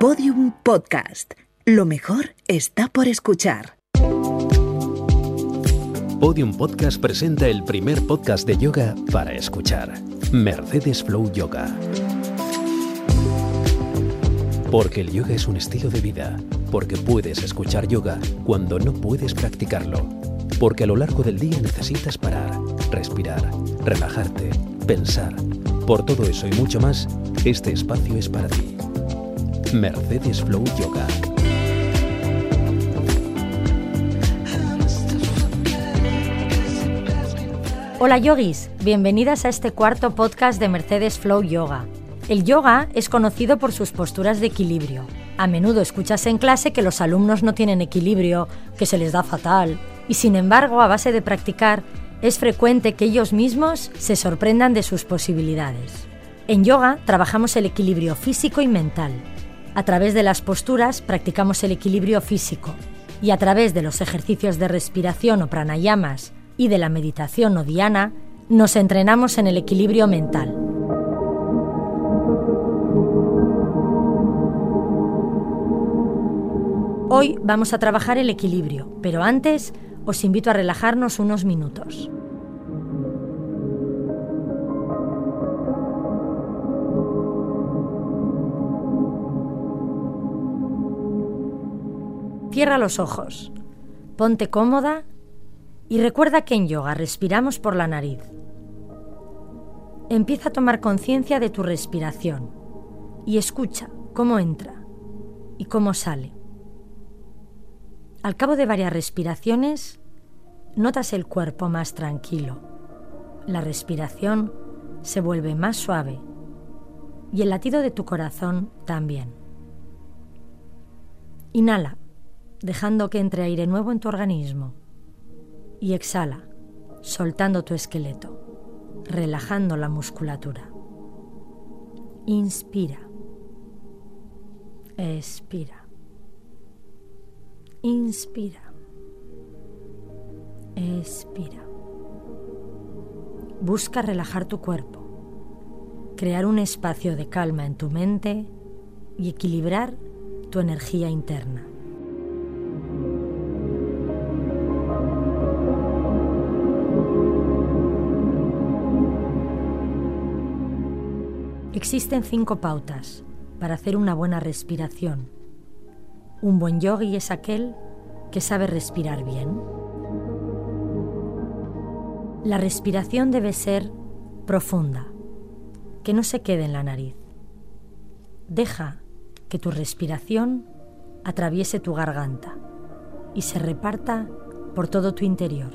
Podium Podcast. Lo mejor está por escuchar. Podium Podcast presenta el primer podcast de yoga para escuchar. Mercedes Flow Yoga. Porque el yoga es un estilo de vida. Porque puedes escuchar yoga cuando no puedes practicarlo. Porque a lo largo del día necesitas parar, respirar, relajarte, pensar. Por todo eso y mucho más, este espacio es para ti. Mercedes Flow Yoga. Hola yogis, bienvenidas a este cuarto podcast de Mercedes Flow Yoga. El yoga es conocido por sus posturas de equilibrio. A menudo escuchas en clase que los alumnos no tienen equilibrio, que se les da fatal, y sin embargo, a base de practicar, es frecuente que ellos mismos se sorprendan de sus posibilidades. En yoga trabajamos el equilibrio físico y mental. A través de las posturas practicamos el equilibrio físico y a través de los ejercicios de respiración o pranayamas y de la meditación o diana, nos entrenamos en el equilibrio mental. Hoy vamos a trabajar el equilibrio, pero antes os invito a relajarnos unos minutos. Cierra los ojos, ponte cómoda y recuerda que en yoga respiramos por la nariz. Empieza a tomar conciencia de tu respiración y escucha cómo entra y cómo sale. Al cabo de varias respiraciones, notas el cuerpo más tranquilo. La respiración se vuelve más suave y el latido de tu corazón también. Inhala, dejando que entre aire nuevo en tu organismo y exhala, soltando tu esqueleto, relajando la musculatura. Inspira. Expira. Inspira. Expira. Busca relajar tu cuerpo, crear un espacio de calma en tu mente y equilibrar tu energía interna. Existen cinco pautas para hacer una buena respiración. Un buen yogi es aquel que sabe respirar bien. La respiración debe ser profunda, que no se quede en la nariz. Deja que tu respiración atraviese tu garganta y se reparta por todo tu interior,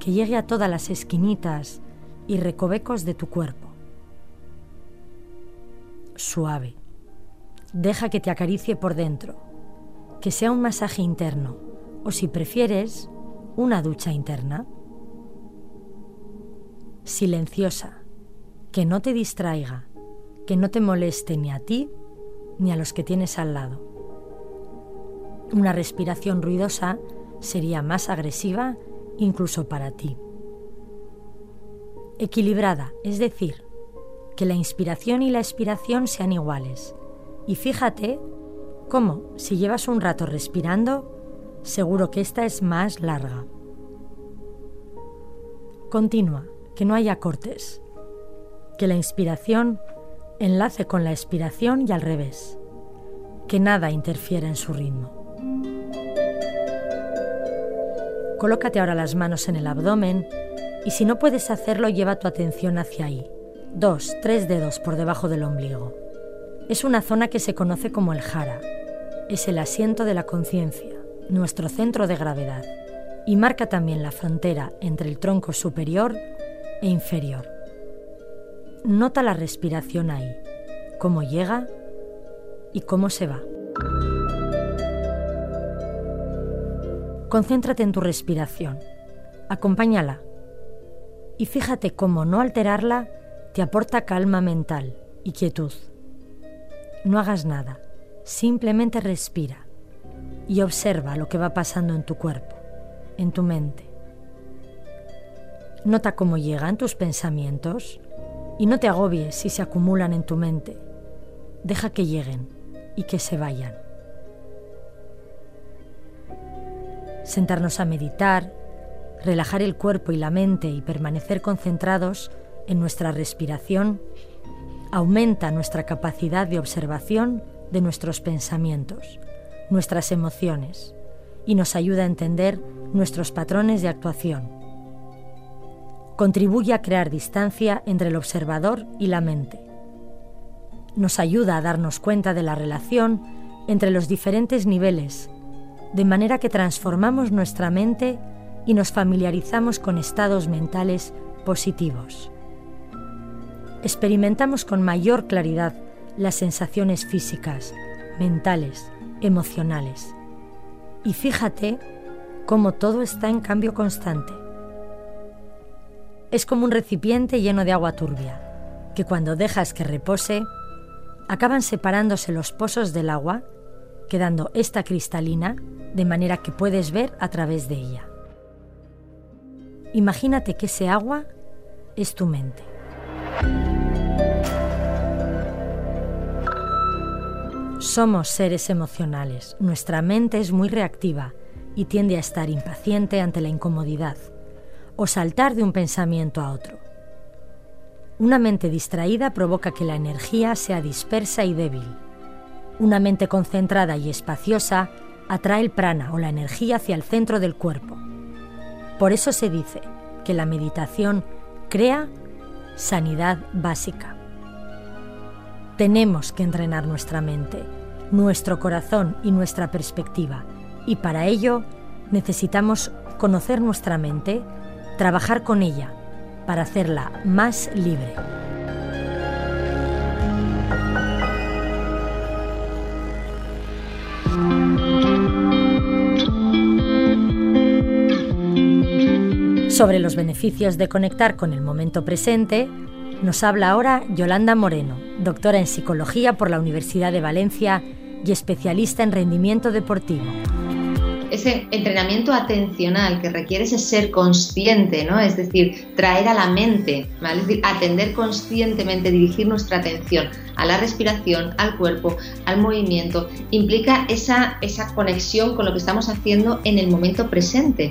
que llegue a todas las esquinitas y recovecos de tu cuerpo suave. Deja que te acaricie por dentro, que sea un masaje interno o si prefieres, una ducha interna. Silenciosa, que no te distraiga, que no te moleste ni a ti ni a los que tienes al lado. Una respiración ruidosa sería más agresiva incluso para ti. Equilibrada, es decir, que la inspiración y la expiración sean iguales. Y fíjate cómo, si llevas un rato respirando, seguro que esta es más larga. Continúa, que no haya cortes. Que la inspiración enlace con la expiración y al revés. Que nada interfiera en su ritmo. Colócate ahora las manos en el abdomen y si no puedes hacerlo lleva tu atención hacia ahí dos, tres dedos por debajo del ombligo. Es una zona que se conoce como el jara. Es el asiento de la conciencia, nuestro centro de gravedad, y marca también la frontera entre el tronco superior e inferior. Nota la respiración ahí, cómo llega y cómo se va. Concéntrate en tu respiración, acompáñala y fíjate cómo no alterarla te aporta calma mental y quietud. No hagas nada, simplemente respira y observa lo que va pasando en tu cuerpo, en tu mente. Nota cómo llegan tus pensamientos y no te agobies si se acumulan en tu mente. Deja que lleguen y que se vayan. Sentarnos a meditar, relajar el cuerpo y la mente y permanecer concentrados en nuestra respiración aumenta nuestra capacidad de observación de nuestros pensamientos, nuestras emociones y nos ayuda a entender nuestros patrones de actuación. Contribuye a crear distancia entre el observador y la mente. Nos ayuda a darnos cuenta de la relación entre los diferentes niveles, de manera que transformamos nuestra mente y nos familiarizamos con estados mentales positivos. Experimentamos con mayor claridad las sensaciones físicas, mentales, emocionales. Y fíjate cómo todo está en cambio constante. Es como un recipiente lleno de agua turbia, que cuando dejas que repose, acaban separándose los pozos del agua, quedando esta cristalina de manera que puedes ver a través de ella. Imagínate que ese agua es tu mente. Somos seres emocionales, nuestra mente es muy reactiva y tiende a estar impaciente ante la incomodidad o saltar de un pensamiento a otro. Una mente distraída provoca que la energía sea dispersa y débil. Una mente concentrada y espaciosa atrae el prana o la energía hacia el centro del cuerpo. Por eso se dice que la meditación crea sanidad básica. Tenemos que entrenar nuestra mente, nuestro corazón y nuestra perspectiva, y para ello necesitamos conocer nuestra mente, trabajar con ella, para hacerla más libre. Sobre los beneficios de conectar con el momento presente, nos habla ahora Yolanda Moreno, doctora en psicología por la Universidad de Valencia y especialista en rendimiento deportivo ese entrenamiento atencional que requiere ese ser consciente, ¿no? Es decir, traer a la mente. Es decir, atender conscientemente, dirigir nuestra atención a la respiración, al cuerpo, al movimiento, implica esa, esa conexión con lo que estamos haciendo en el momento presente.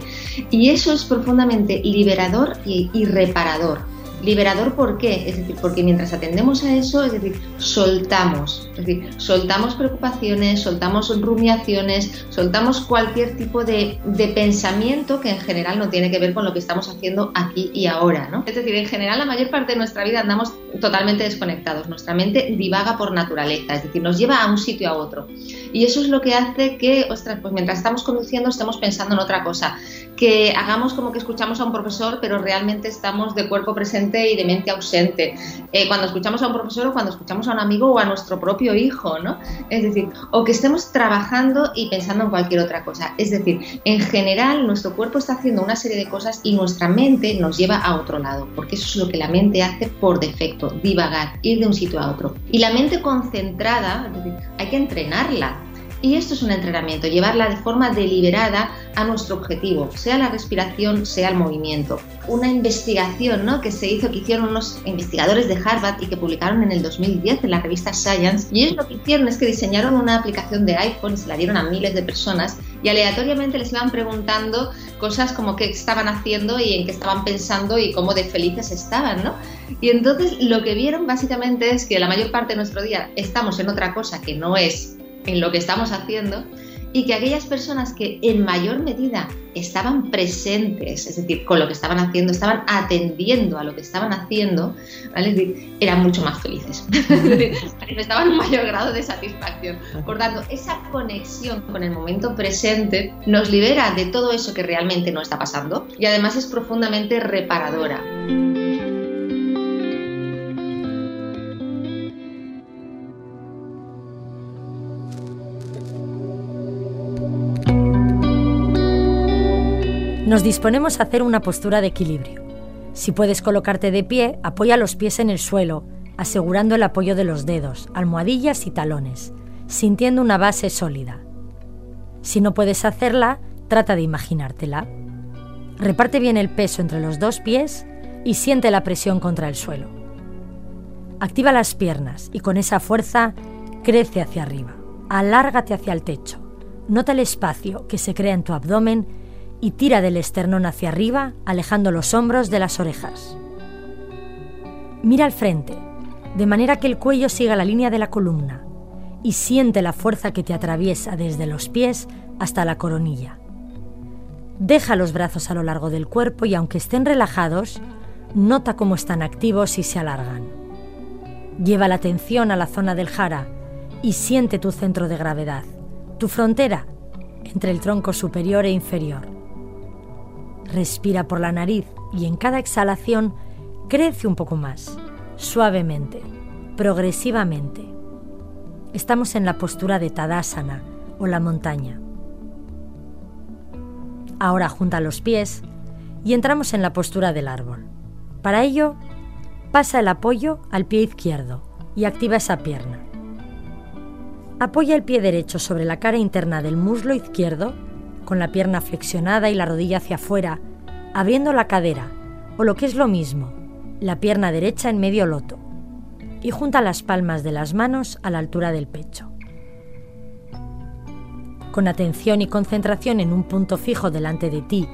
Y eso es profundamente liberador y reparador. Liberador, ¿por qué? Es decir, porque mientras atendemos a eso, es decir, soltamos, es decir, soltamos preocupaciones, soltamos rumiaciones, soltamos cualquier tipo de, de, pensamiento que en general no tiene que ver con lo que estamos haciendo aquí y ahora, ¿no? Es decir, en general la mayor parte de nuestra vida andamos totalmente desconectados, nuestra mente divaga por naturaleza, es decir, nos lleva a un sitio a otro. Y eso es lo que hace que, ostras, pues mientras estamos conduciendo estemos pensando en otra cosa, que hagamos como que escuchamos a un profesor, pero realmente estamos de cuerpo presente y de mente ausente. Eh, cuando escuchamos a un profesor o cuando escuchamos a un amigo o a nuestro propio hijo, ¿no? Es decir, o que estemos trabajando y pensando en cualquier otra cosa. Es decir, en general nuestro cuerpo está haciendo una serie de cosas y nuestra mente nos lleva a otro lado, porque eso es lo que la mente hace por defecto, divagar, ir de un sitio a otro. Y la mente concentrada, es decir, hay que entrenarla y esto es un entrenamiento, llevarla de forma deliberada a nuestro objetivo, sea la respiración, sea el movimiento. Una investigación ¿no? que se hizo, que hicieron unos investigadores de Harvard y que publicaron en el 2010 en la revista Science, y ellos lo que hicieron es que diseñaron una aplicación de iPhone y se la dieron a miles de personas y aleatoriamente les iban preguntando cosas como qué estaban haciendo y en qué estaban pensando y cómo de felices estaban, ¿no? Y entonces lo que vieron básicamente es que la mayor parte de nuestro día estamos en otra cosa que no es en lo que estamos haciendo y que aquellas personas que en mayor medida estaban presentes, es decir, con lo que estaban haciendo, estaban atendiendo a lo que estaban haciendo, ¿vale? es decir, eran mucho más felices, manifestaban un mayor grado de satisfacción. Por tanto, esa conexión con el momento presente nos libera de todo eso que realmente no está pasando y además es profundamente reparadora. Nos disponemos a hacer una postura de equilibrio. Si puedes colocarte de pie, apoya los pies en el suelo, asegurando el apoyo de los dedos, almohadillas y talones, sintiendo una base sólida. Si no puedes hacerla, trata de imaginártela. Reparte bien el peso entre los dos pies y siente la presión contra el suelo. Activa las piernas y con esa fuerza crece hacia arriba. alárgate hacia el techo. Nota el espacio que se crea en tu abdomen y tira del esternón hacia arriba, alejando los hombros de las orejas. Mira al frente, de manera que el cuello siga la línea de la columna, y siente la fuerza que te atraviesa desde los pies hasta la coronilla. Deja los brazos a lo largo del cuerpo y aunque estén relajados, nota cómo están activos y se alargan. Lleva la atención a la zona del jara y siente tu centro de gravedad, tu frontera entre el tronco superior e inferior. Respira por la nariz y en cada exhalación crece un poco más, suavemente, progresivamente. Estamos en la postura de Tadasana o la montaña. Ahora junta los pies y entramos en la postura del árbol. Para ello, pasa el apoyo al pie izquierdo y activa esa pierna. Apoya el pie derecho sobre la cara interna del muslo izquierdo, con la pierna flexionada y la rodilla hacia afuera, abriendo la cadera, o lo que es lo mismo, la pierna derecha en medio loto, y junta las palmas de las manos a la altura del pecho. Con atención y concentración en un punto fijo delante de ti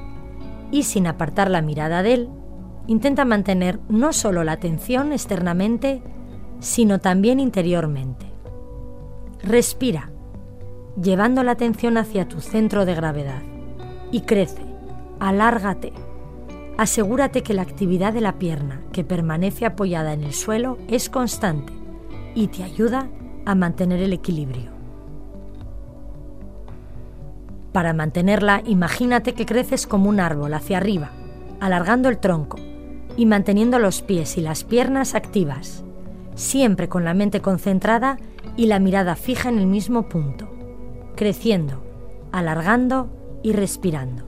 y sin apartar la mirada de él, intenta mantener no solo la atención externamente, sino también interiormente. Respira, llevando la atención hacia tu centro de gravedad, y crece, alárgate. Asegúrate que la actividad de la pierna que permanece apoyada en el suelo es constante y te ayuda a mantener el equilibrio. Para mantenerla, imagínate que creces como un árbol hacia arriba, alargando el tronco y manteniendo los pies y las piernas activas, siempre con la mente concentrada y la mirada fija en el mismo punto, creciendo, alargando y respirando.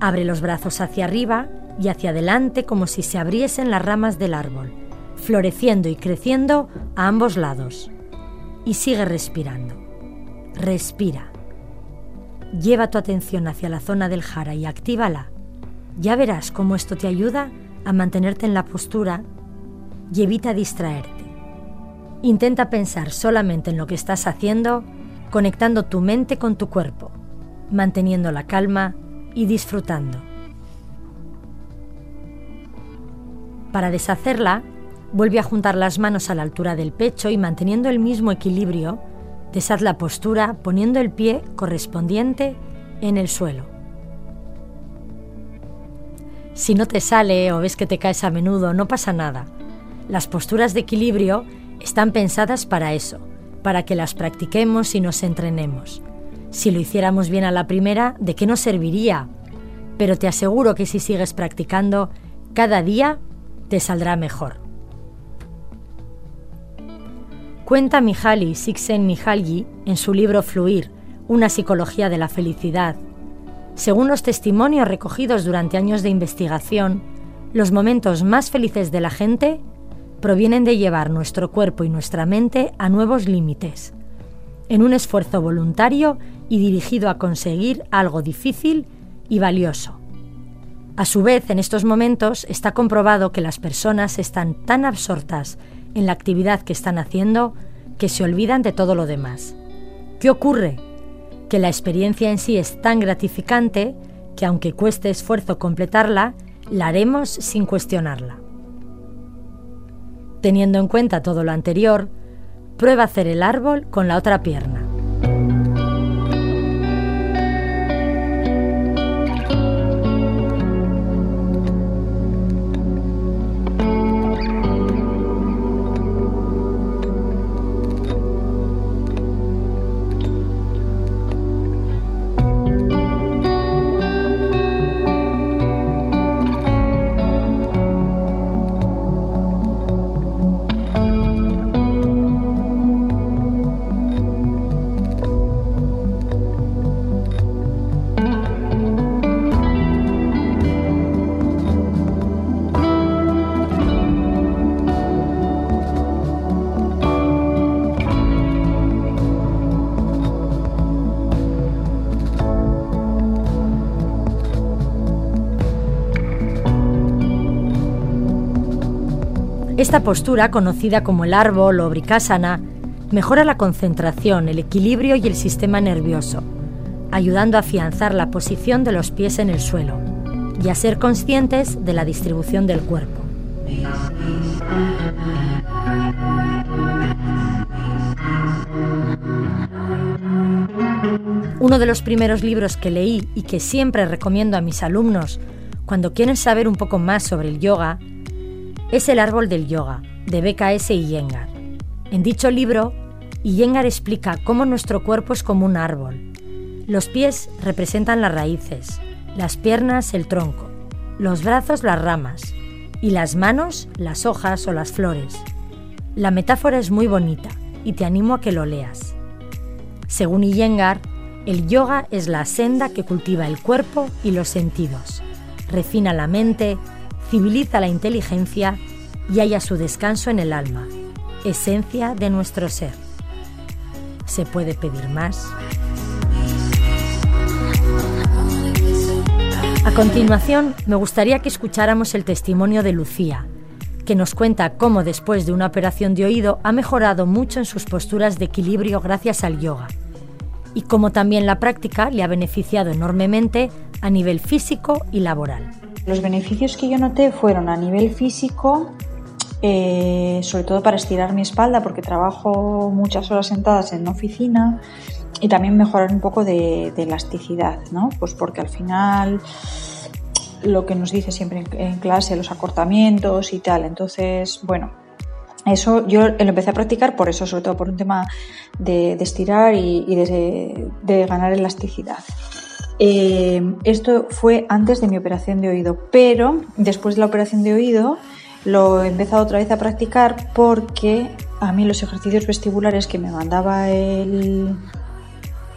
Abre los brazos hacia arriba y hacia adelante como si se abriesen las ramas del árbol, floreciendo y creciendo a ambos lados. Y sigue respirando. Respira. Lleva tu atención hacia la zona del jara y actívala. Ya verás cómo esto te ayuda a mantenerte en la postura y evita distraerte. Intenta pensar solamente en lo que estás haciendo, conectando tu mente con tu cuerpo, manteniendo la calma y disfrutando. Para deshacerla, vuelve a juntar las manos a la altura del pecho y manteniendo el mismo equilibrio, Deshaz la postura poniendo el pie correspondiente en el suelo. Si no te sale o ves que te caes a menudo, no pasa nada. Las posturas de equilibrio están pensadas para eso, para que las practiquemos y nos entrenemos. Si lo hiciéramos bien a la primera, ¿de qué nos serviría? Pero te aseguro que si sigues practicando, cada día te saldrá mejor. Cuenta Mihaly Csikszentmihalyi en su libro Fluir, una psicología de la felicidad. Según los testimonios recogidos durante años de investigación, los momentos más felices de la gente provienen de llevar nuestro cuerpo y nuestra mente a nuevos límites, en un esfuerzo voluntario y dirigido a conseguir algo difícil y valioso. A su vez, en estos momentos está comprobado que las personas están tan absortas en la actividad que están haciendo que se olvidan de todo lo demás. ¿Qué ocurre? Que la experiencia en sí es tan gratificante que aunque cueste esfuerzo completarla, la haremos sin cuestionarla. Teniendo en cuenta todo lo anterior, prueba hacer el árbol con la otra pierna. Esta postura, conocida como el árbol o bricásana, mejora la concentración, el equilibrio y el sistema nervioso, ayudando a afianzar la posición de los pies en el suelo y a ser conscientes de la distribución del cuerpo. Uno de los primeros libros que leí y que siempre recomiendo a mis alumnos cuando quieren saber un poco más sobre el yoga es El árbol del yoga, de BKS Iyengar. En dicho libro, Iyengar explica cómo nuestro cuerpo es como un árbol. Los pies representan las raíces, las piernas el tronco, los brazos las ramas y las manos las hojas o las flores. La metáfora es muy bonita y te animo a que lo leas. Según Iyengar, el yoga es la senda que cultiva el cuerpo y los sentidos, refina la mente, civiliza la inteligencia y halla su descanso en el alma, esencia de nuestro ser. ¿Se puede pedir más? A continuación, me gustaría que escucháramos el testimonio de Lucía, que nos cuenta cómo después de una operación de oído ha mejorado mucho en sus posturas de equilibrio gracias al yoga, y cómo también la práctica le ha beneficiado enormemente a nivel físico y laboral. Los beneficios que yo noté fueron a nivel físico, eh, sobre todo para estirar mi espalda, porque trabajo muchas horas sentadas en oficina, y también mejorar un poco de, elasticidad, ¿no? Pues porque al final lo que nos dice siempre en, clase, los acortamientos y tal. Entonces, bueno, eso yo lo empecé a practicar por eso, sobre todo por un tema de, estirar y, de, ganar elasticidad. Eh, esto fue antes de mi operación de oído, pero después de la operación de oído lo he empezado otra vez a practicar porque a mí los ejercicios vestibulares que me mandaba el,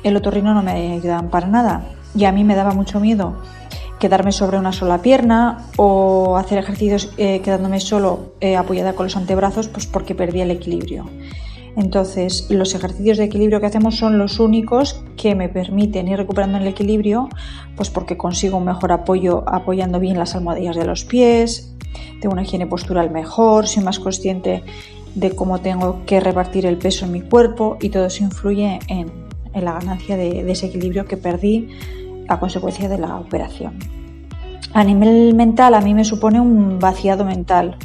otorrino no me ayudaban para nada y a mí me daba mucho miedo quedarme sobre una sola pierna o hacer ejercicios eh, quedándome solo eh, apoyada con los antebrazos pues porque perdía el equilibrio. Entonces, los ejercicios de equilibrio que hacemos son los únicos que me permiten ir recuperando el equilibrio, pues porque consigo un mejor apoyo apoyando bien las almohadillas de los pies, tengo una higiene postural mejor, soy más consciente de cómo tengo que repartir el peso en mi cuerpo y todo eso influye en, la ganancia de, ese equilibrio que perdí a consecuencia de la operación. A nivel mental, a mí me supone un vaciado mental.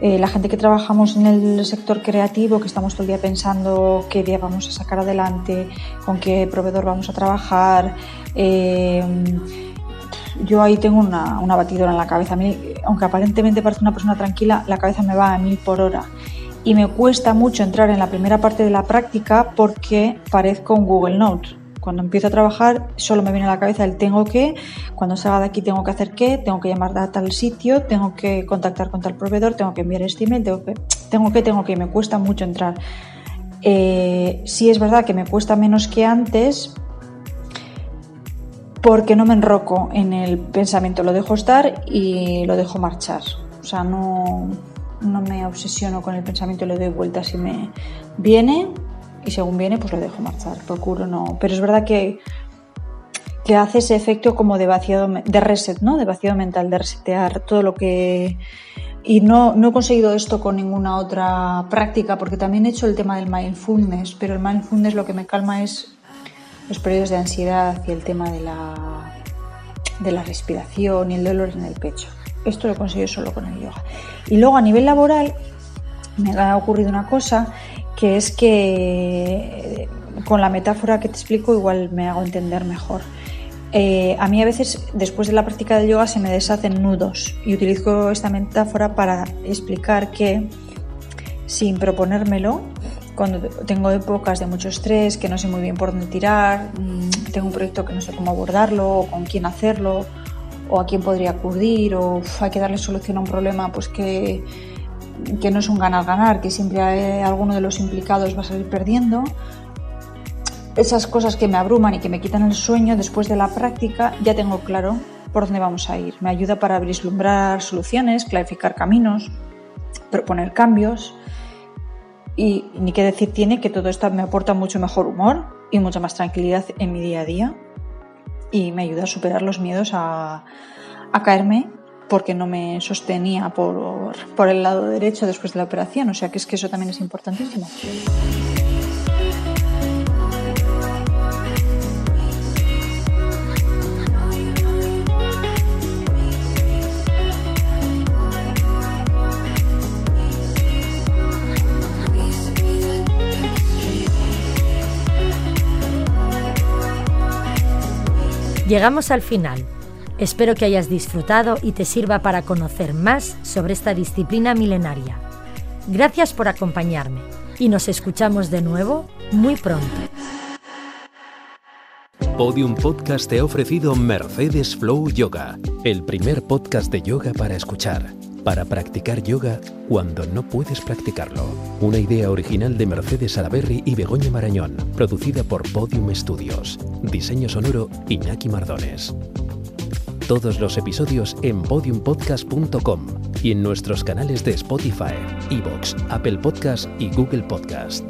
Eh, la gente que trabajamos en el sector creativo, que estamos todo el día pensando qué día vamos a sacar adelante, con qué proveedor vamos a trabajar, eh, yo ahí tengo una, una, batidora en la cabeza. Aunque aparentemente parece una persona tranquila, la cabeza me va a mil por hora. Y me cuesta mucho entrar en la primera parte de la práctica porque parezco un Google Note. Cuando empiezo a trabajar solo me viene a la cabeza el tengo que, cuando salga de aquí tengo que hacer qué, tengo que llamar a tal sitio, tengo que contactar con tal proveedor, tengo que enviar este email, tengo que, tengo que, tengo que, me cuesta mucho entrar. Eh, sí es verdad que me cuesta menos que antes, porque no me enroco en el pensamiento, lo dejo estar y lo dejo marchar. O sea, no, no me obsesiono con el pensamiento, le doy vueltas y me viene y según viene pues lo dejo marchar, procuro no. Pero es verdad que, que hace ese efecto como de vaciado, de reset, ¿no? De vaciado mental, de resetear todo lo que... Y no, no he conseguido esto con ninguna otra práctica porque también he hecho el tema del mindfulness, pero el mindfulness lo que me calma es los periodos de ansiedad y el tema de la, de la respiración y el dolor en el pecho. Esto lo he conseguido solo con el yoga. Y luego a nivel laboral me ha ocurrido una cosa que es que con la metáfora que te explico igual me hago entender mejor. Eh, a mí a veces después de la práctica del yoga se me deshacen nudos y utilizo esta metáfora para explicar que sin proponérmelo cuando tengo épocas de mucho estrés, que no sé muy bien por dónde tirar, mm, tengo un proyecto que no sé cómo abordarlo, o con quién hacerlo, o a quién podría acudir, o hay que darle solución a un problema pues que, que no es un ganar-ganar, que siempre alguno de los implicados va a salir perdiendo. Esas cosas que me abruman y que me quitan el sueño después de la práctica, ya tengo claro por dónde vamos a ir. Me ayuda para vislumbrar soluciones, clarificar caminos, proponer cambios y ni qué decir tiene que todo esto me aporta mucho mejor humor y mucha más tranquilidad en mi día a día y me ayuda a superar los miedos a, caerme porque no me sostenía por, por el lado derecho después de la operación. O sea que es que eso también es importantísimo. Llegamos al final. Espero que hayas disfrutado y te sirva para conocer más sobre esta disciplina milenaria. Gracias por acompañarme y nos escuchamos de nuevo muy pronto. Podium Podcast te ha ofrecido Mercedes Flow Yoga, el primer podcast de yoga para escuchar, para practicar yoga cuando no puedes practicarlo. Una idea original de Mercedes Alaberry y Begoña Marañón, producida por Podium Studios. Diseño sonoro Iñaki Mardones. Todos los episodios en podiumpodcast.com y en nuestros canales de Spotify, Evox, Apple Podcast y Google Podcast.